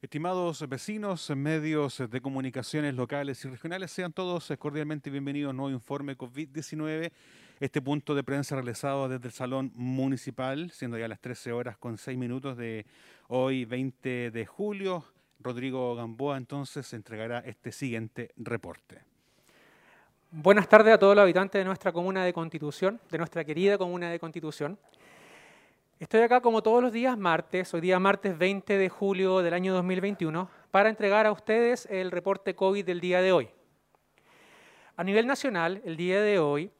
Estimados vecinos, medios de comunicaciones locales y regionales, sean todos cordialmente bienvenidos a un nuevo informe COVID-19. Este punto de prensa realizado desde el Salón Municipal, siendo ya las 13 horas con 6 minutos de hoy, 20 de julio. Rodrigo Gamboa entonces entregará este siguiente reporte. Buenas tardes a todos los habitantes de nuestra comuna de Constitución, de nuestra querida comuna de Constitución. Estoy acá como todos los días martes, hoy día martes 20 de julio del año 2021, para entregar a ustedes el reporte COVID del día de hoy. A nivel nacional, el día de hoy,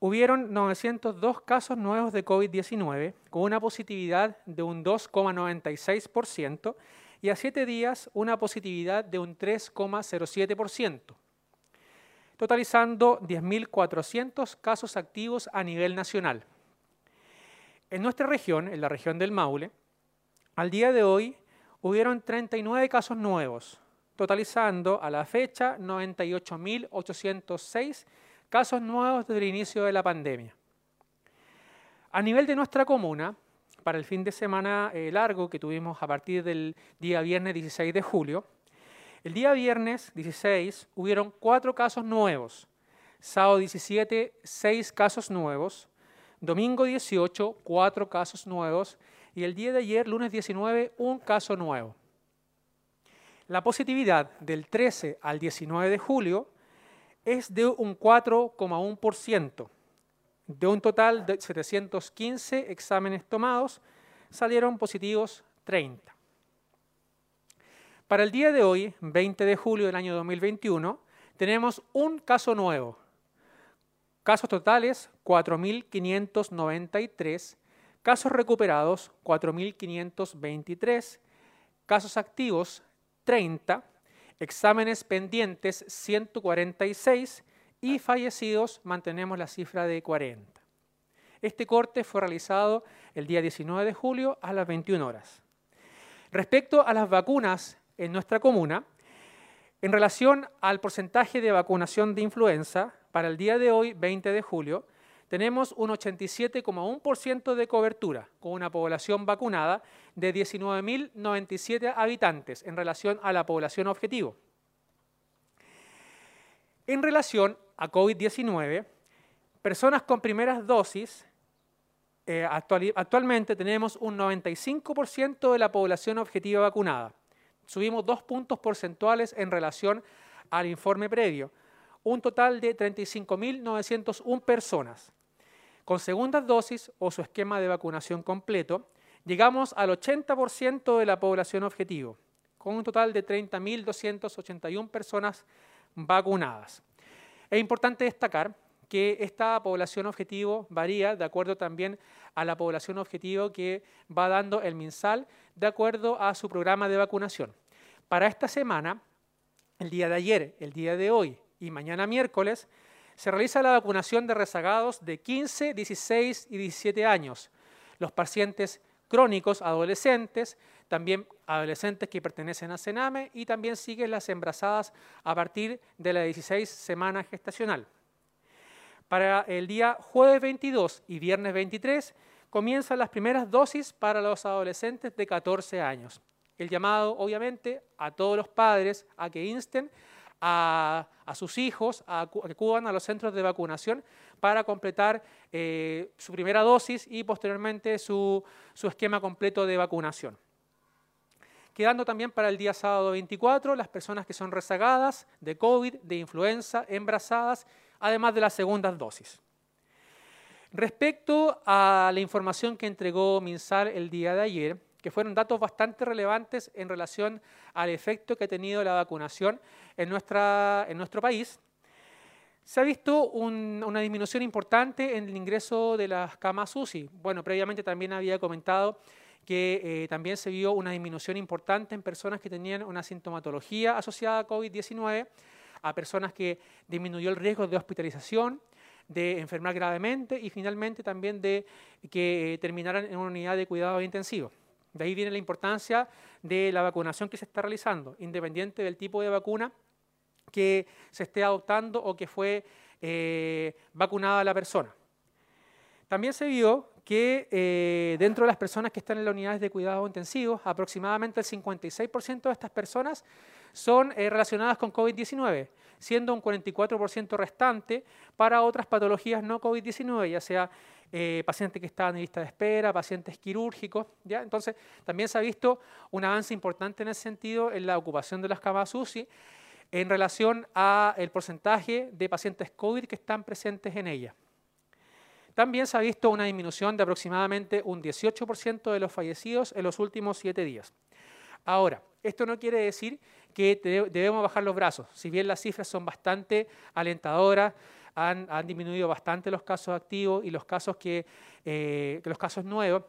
hubieron 902 casos nuevos de COVID-19, con una positividad de un 2,96% y a 7 días una positividad de un 3,07%, totalizando 10.400 casos activos a nivel nacional. En nuestra región, en la región del Maule, al día de hoy hubieron 39 casos nuevos, totalizando a la fecha 98.806 casos nuevos desde el inicio de la pandemia. A nivel de nuestra comuna, para el fin de semana eh, largo que tuvimos a partir del día viernes 16 de julio, el día viernes 16 hubieron cuatro casos nuevos, sábado 17 seis casos nuevos, Domingo 18, cuatro casos nuevos. Y el día de ayer, lunes 19, un caso nuevo. La positividad del 13 al 19 de julio es de un 4,1%. De un total de 715 exámenes tomados, salieron positivos 30. Para el día de hoy, 20 de julio del año 2021, tenemos un caso nuevo, Casos totales, 4.593. Casos recuperados, 4.523. Casos activos, 30. Exámenes pendientes, 146. Y fallecidos, mantenemos la cifra de 40. Este corte fue realizado el día 19 de julio a las 21 horas. Respecto a las vacunas en nuestra comuna, en relación al porcentaje de vacunación de influenza, para el día de hoy, 20 de julio, tenemos un 87,1% de cobertura, con una población vacunada de 19.097 habitantes en relación a la población objetivo. En relación a COVID-19, personas con primeras dosis, eh, actualmente tenemos un 95% de la población objetiva vacunada. Subimos dos puntos porcentuales en relación al informe previo un total de 35.901 personas. Con segundas dosis o su esquema de vacunación completo, llegamos al 80% de la población objetivo, con un total de 30.281 personas vacunadas. Es importante destacar que esta población objetivo varía de acuerdo también a la población objetivo que va dando el MinSal de acuerdo a su programa de vacunación. Para esta semana, el día de ayer, el día de hoy y mañana miércoles, se realiza la vacunación de rezagados de 15, 16 y 17 años. Los pacientes crónicos adolescentes, también adolescentes que pertenecen a Sename y también siguen las embarazadas a partir de la 16 semana gestacional. Para el día jueves 22 y viernes 23 comienzan las primeras dosis para los adolescentes de 14 años. El llamado, obviamente, a todos los padres a que insten a, sus hijos a, que acudan a los centros de vacunación para completar eh, su primera dosis y posteriormente su, su esquema completo de vacunación. Quedando también para el día sábado 24 las personas que son rezagadas de COVID, de influenza, embarazadas, además de las segundas dosis. Respecto a la información que entregó MinSal el día de ayer, que fueron datos bastante relevantes en relación al efecto que ha tenido la vacunación en, nuestro país. Se ha visto una disminución importante en el ingreso de las camas UCI. Bueno, previamente también había comentado que eh, también se vio una disminución importante en personas que tenían una sintomatología asociada a COVID-19, a personas que disminuyó el riesgo de hospitalización, de enfermar gravemente y finalmente también de que eh, terminaran en una unidad de cuidado intensivo. De ahí viene la importancia de la vacunación que se está realizando, independiente del tipo de vacuna que se esté adoptando o que fue eh, vacunada la persona. También se vio que eh, dentro de las personas que están en las unidades de cuidados intensivos, aproximadamente el 56% de estas personas son eh, relacionadas con COVID-19, siendo un 44% restante para otras patologías no COVID-19, ya sea eh, pacientes que estaban en lista de espera, pacientes quirúrgicos. ¿ya? Entonces, también se ha visto un avance importante en ese sentido en la ocupación de las camas UCI en relación al porcentaje de pacientes COVID que están presentes en ella. También se ha visto una disminución de aproximadamente un 18% de los fallecidos en los últimos siete días. Ahora, esto no quiere decir que debemos bajar los brazos. Si bien las cifras son bastante alentadoras, han, disminuido bastante los casos activos y los casos, que, eh, los casos nuevos,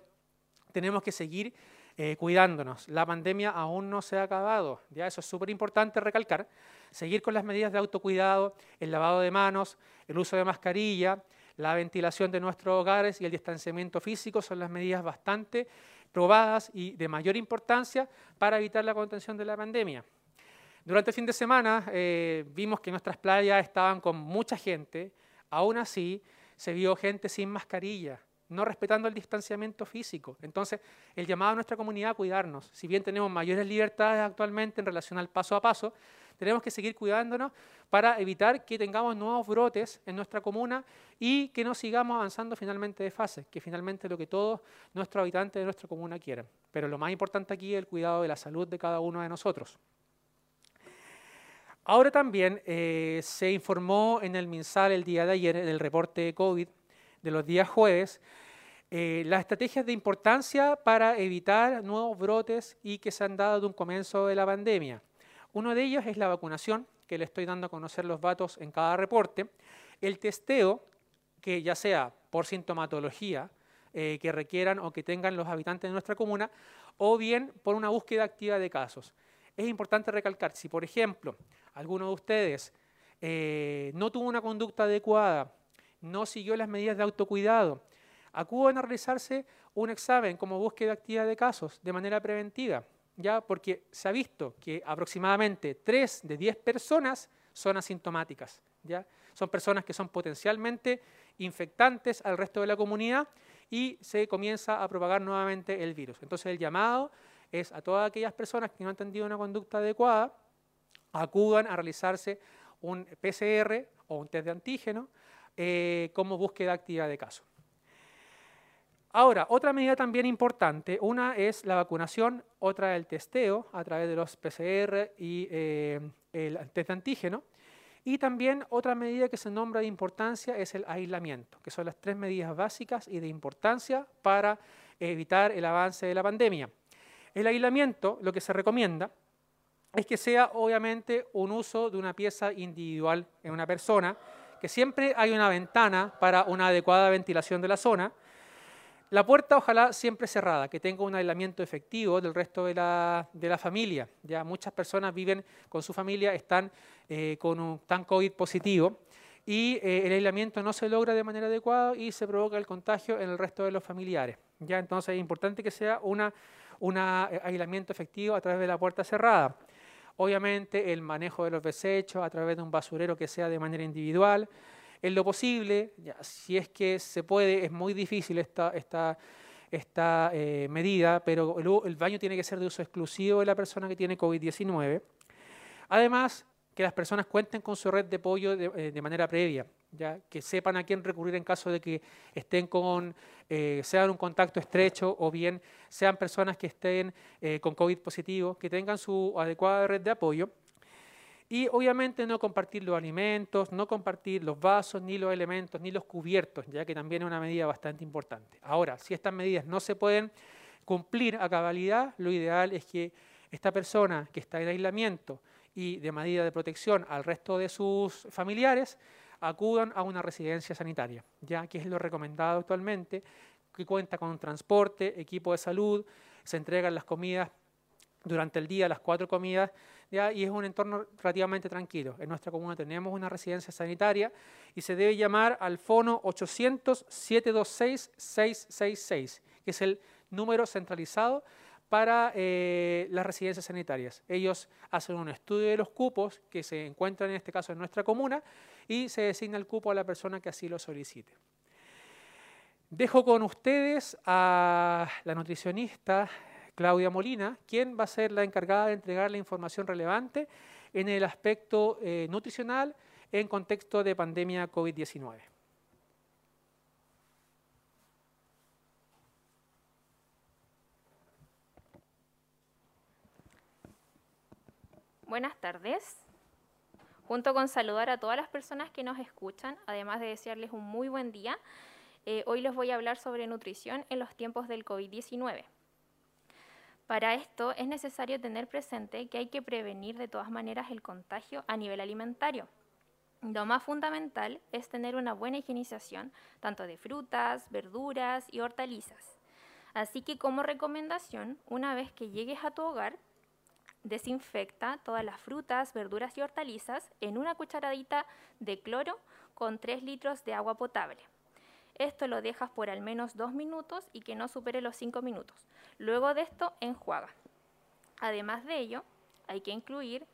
tenemos que seguir eh, cuidándonos. La pandemia aún no se ha acabado, ya eso es súper importante recalcar. Seguir con las medidas de autocuidado, el lavado de manos, el uso de mascarilla, la ventilación de nuestros hogares y el distanciamiento físico son las medidas bastante probadas y de mayor importancia para evitar la contención de la pandemia. Durante el fin de semana eh, vimos que nuestras playas estaban con mucha gente, aún así se vio gente sin mascarilla, no respetando el distanciamiento físico. Entonces, el llamado a nuestra comunidad a cuidarnos, si bien tenemos mayores libertades actualmente en relación al paso a paso, tenemos que seguir cuidándonos para evitar que tengamos nuevos brotes en nuestra comuna y que no sigamos avanzando finalmente de fase, que finalmente lo que todos nuestros habitantes de nuestra comuna quieren. Pero lo más importante aquí es el cuidado de la salud de cada uno de nosotros. Ahora también eh, se informó en el MinSal el día de ayer, en el reporte de COVID de los días jueves, eh, las estrategias de importancia para evitar nuevos brotes y que se han dado de un comienzo de la pandemia. Uno de ellos es la vacunación, que le estoy dando a conocer los datos en cada reporte, el testeo, que ya sea por sintomatología eh, que requieran o que tengan los habitantes de nuestra comuna, o bien por una búsqueda activa de casos. Es importante recalcar, si por ejemplo alguno de ustedes eh, no tuvo una conducta adecuada, no siguió las medidas de autocuidado, acudan a realizarse un examen como búsqueda activa de casos de manera preventiva. ¿ya? porque se ha visto que aproximadamente 3 de 10 personas son asintomáticas. ¿ya? Son personas que son potencialmente infectantes al resto de la comunidad y se comienza a propagar nuevamente el virus. Entonces el llamado es a todas aquellas personas que no han tenido una conducta adecuada, acudan a realizarse un PCR o un test de antígeno eh, como búsqueda activa de caso. Ahora, otra medida también importante, una es la vacunación, otra el testeo a través de los PCR y eh, el test de antígeno. Y también otra medida que se nombra de importancia es el aislamiento, que son las tres medidas básicas y de importancia para evitar el avance de la pandemia. El aislamiento, lo que se recomienda, es que sea obviamente un uso de una pieza individual en una persona, que siempre hay una ventana para una adecuada ventilación de la zona, la puerta ojalá siempre cerrada, que tenga un aislamiento efectivo del resto de la, familia. Ya muchas personas viven con su familia, están eh, con un tan COVID positivo y eh, el aislamiento no se logra de manera adecuada y se provoca el contagio en el resto de los familiares. Ya entonces es importante que sea un eh, aislamiento efectivo a través de la puerta cerrada. Obviamente el manejo de los desechos a través de un basurero que sea de manera individual en lo posible, si es que se puede, es muy difícil esta, eh, medida, pero el, baño tiene que ser de uso exclusivo de la persona que tiene COVID-19. Además, que las personas cuenten con su red de apoyo de, eh, manera previa, ya que sepan a quién recurrir en caso de que estén con, eh, sean un contacto estrecho o bien sean personas que estén con COVID positivo, que tengan su adecuada red de apoyo y obviamente no compartir los alimentos, no compartir los vasos, ni los elementos, ni los cubiertos, ya que también es una medida bastante importante. Ahora, si estas medidas no se pueden cumplir a cabalidad, lo ideal es que esta persona que está en aislamiento y de medida de protección al resto de sus familiares acudan a una residencia sanitaria, ya que es lo recomendado actualmente, que cuenta con transporte, equipo de salud, se entregan las comidas durante el día, las cuatro comidas y es un entorno relativamente tranquilo. En nuestra comuna tenemos una residencia sanitaria y se debe llamar al fono 800-726-666, que es el número centralizado para eh, las residencias sanitarias. Ellos hacen un estudio de los cupos que se encuentran en este caso en nuestra comuna y se designa el cupo a la persona que así lo solicite. Dejo con ustedes a la nutricionista Claudia Molina, quien va a ser la encargada de entregar la información relevante en el aspecto eh, nutricional en contexto de pandemia COVID-19. Buenas tardes. Junto con saludar a todas las personas que nos escuchan, además de desearles un muy buen día, eh, hoy les voy a hablar sobre nutrición en los tiempos del COVID-19. Para esto es necesario tener presente que hay que prevenir de todas maneras el contagio a nivel alimentario. Lo más fundamental es tener una buena higienización tanto de frutas, verduras y hortalizas. Así que como recomendación, una vez que llegues a tu hogar, desinfecta todas las frutas, verduras y hortalizas en una cucharadita de cloro con 3 litros de agua potable. Esto lo dejas por al menos 2 minutos y que no supere los 5 minutos. Luego de esto, enjuaga. Además de ello, hay que incluir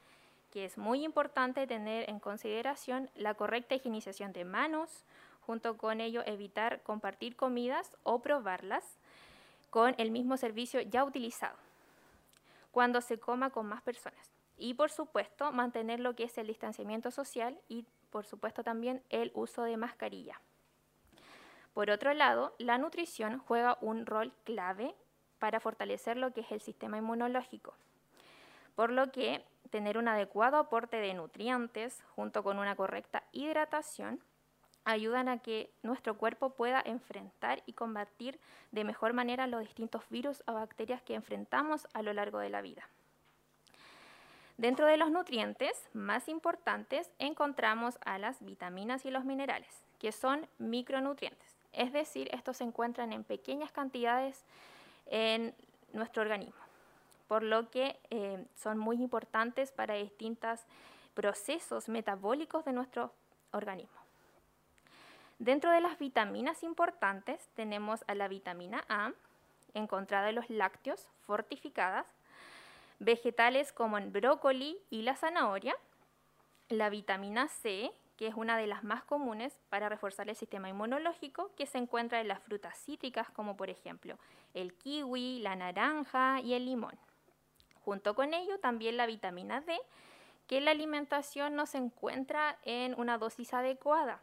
que es muy importante tener en consideración la correcta higienización de manos, junto con ello evitar compartir comidas o probarlas con el mismo servicio ya utilizado cuando se coma con más personas. Y por supuesto, mantener lo que es el distanciamiento social y por supuesto también el uso de mascarilla. Por otro lado, la nutrición juega un rol clave para fortalecer lo que es el sistema inmunológico, por lo que tener un adecuado aporte de nutrientes junto con una correcta hidratación ayudan a que nuestro cuerpo pueda enfrentar y combatir de mejor manera los distintos virus o bacterias que enfrentamos a lo largo de la vida. Dentro de los nutrientes más importantes encontramos a las vitaminas y los minerales, que son micronutrientes, es decir, estos se encuentran en pequeñas cantidades en nuestro organismo, por lo que eh, son muy importantes para distintos procesos metabólicos de nuestro organismo. Dentro de las vitaminas importantes tenemos a la vitamina A, encontrada en los lácteos, fortificadas, vegetales como el brócoli y la zanahoria, la vitamina C, que es una de las más comunes para reforzar el sistema inmunológico, que se encuentra en las frutas cítricas como por ejemplo el kiwi, la naranja y el limón. Junto con ello también la vitamina D, que la alimentación no se encuentra en una dosis adecuada,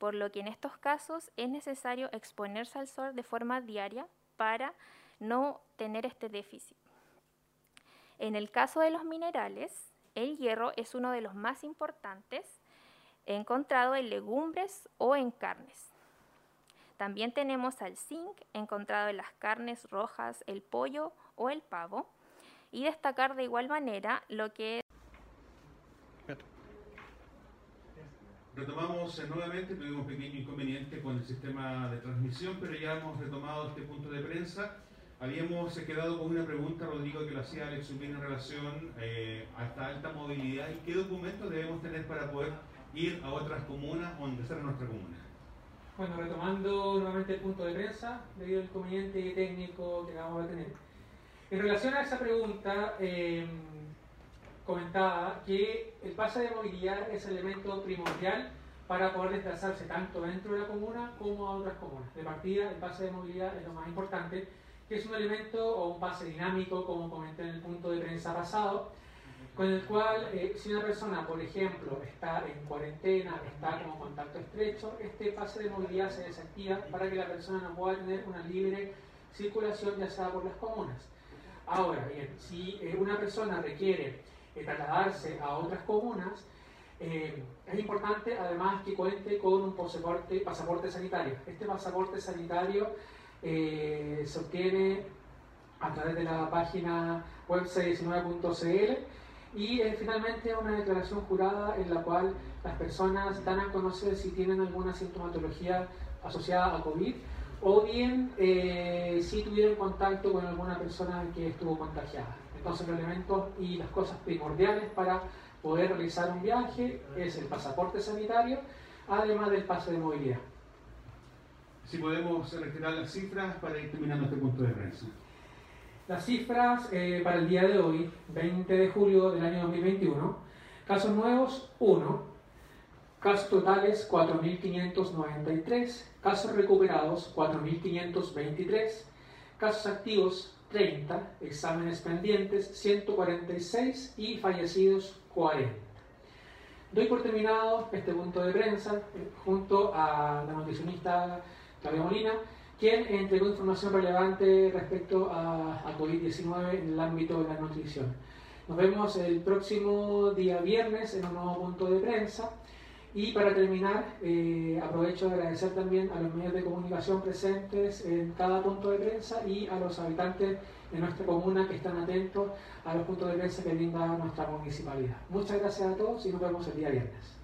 por lo que en estos casos es necesario exponerse al sol de forma diaria para no tener este déficit. En el caso de los minerales, el hierro es uno de los más importantes encontrado en legumbres o en carnes. También tenemos al zinc encontrado en las carnes rojas, el pollo o el pavo. Y destacar de igual manera lo que Retomamos nuevamente, tuvimos un pequeño inconveniente con el sistema de transmisión, pero ya hemos retomado este punto de prensa. Habíamos quedado con una pregunta, Rodrigo, que lo hacía Alex Ubín en relación eh, a esta alta movilidad y qué documentos debemos tener para poder ir a otras comunas o ingresar a nuestra comuna. Bueno, retomando nuevamente el punto de prensa, debido al inconveniente técnico que acabamos de tener. En relación a esa pregunta, eh, comentaba que el pase de movilidad es el elemento primordial para poder desplazarse tanto dentro de la comuna como a otras comunas. De partida, el pase de movilidad es lo más importante, que es un elemento o un pase dinámico, como comenté en el punto de prensa pasado, con el cual eh, si una persona, por ejemplo, está en cuarentena, está como contacto estrecho, este pase de movilidad se desactiva para que la persona no pueda tener una libre circulación ya sea por las comunas. Ahora bien, si eh, una persona requiere eh, trasladarse a otras comunas, es importante además que cuente con un pasaporte, sanitario. Este pasaporte sanitario se obtiene a través de la página web 19cl y eh, finalmente una declaración jurada en la cual las personas dan a conocer si tienen alguna sintomatología asociada a COVID o bien eh, si tuvieron contacto con alguna persona que estuvo contagiada. Entonces los elementos y las cosas primordiales para poder realizar un viaje es el pasaporte sanitario, además del pase de movilidad. Si podemos retirar las cifras para ir terminando este punto de prensa. Las cifras eh, para el día de hoy, 20 de julio del año 2021, casos nuevos 1, Casos totales 4.593, casos recuperados 4.523, casos activos 30, exámenes pendientes 146 y fallecidos 40. Doy por terminado este punto de prensa eh, junto a la nutricionista Claudia Molina, quien entregó información relevante respecto a, a COVID-19 en el ámbito de la nutrición. Nos vemos el próximo día viernes en un nuevo punto de prensa. Y para terminar, eh, aprovecho de agradecer también a los medios de comunicación presentes en cada punto de prensa y a los habitantes de nuestra comuna que están atentos a los puntos de prensa que brinda nuestra municipalidad. Muchas gracias a todos y nos vemos el día viernes.